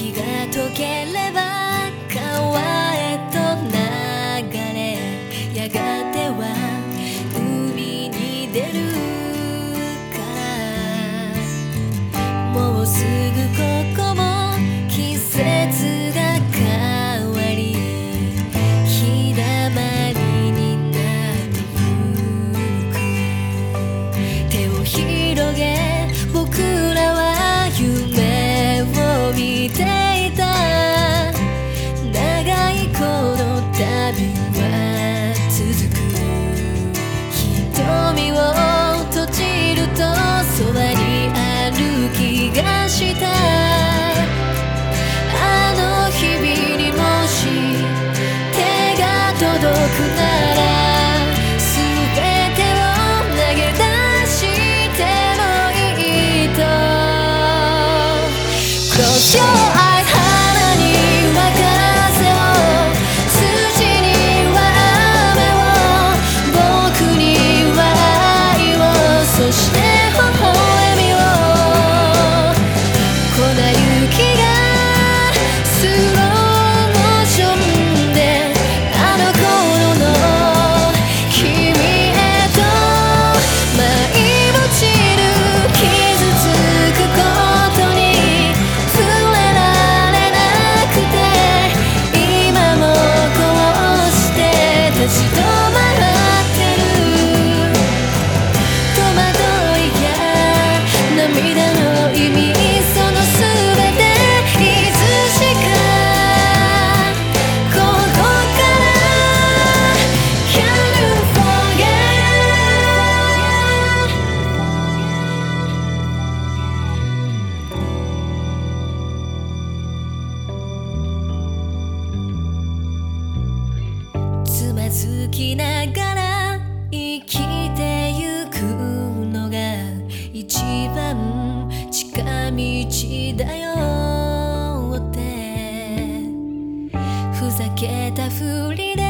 雪が溶ければ気がした。あの日々にもし手が届くなら全てを投げ出してもいいと。好きながら生きてゆくのが一番近道だよ。ってふざけたふりで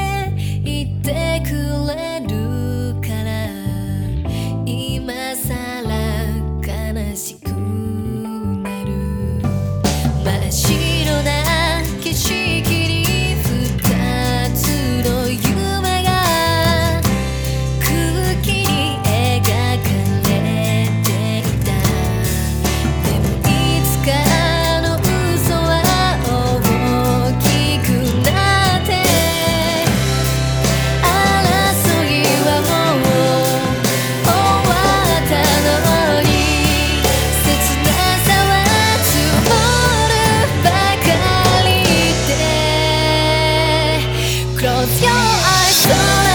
爱的。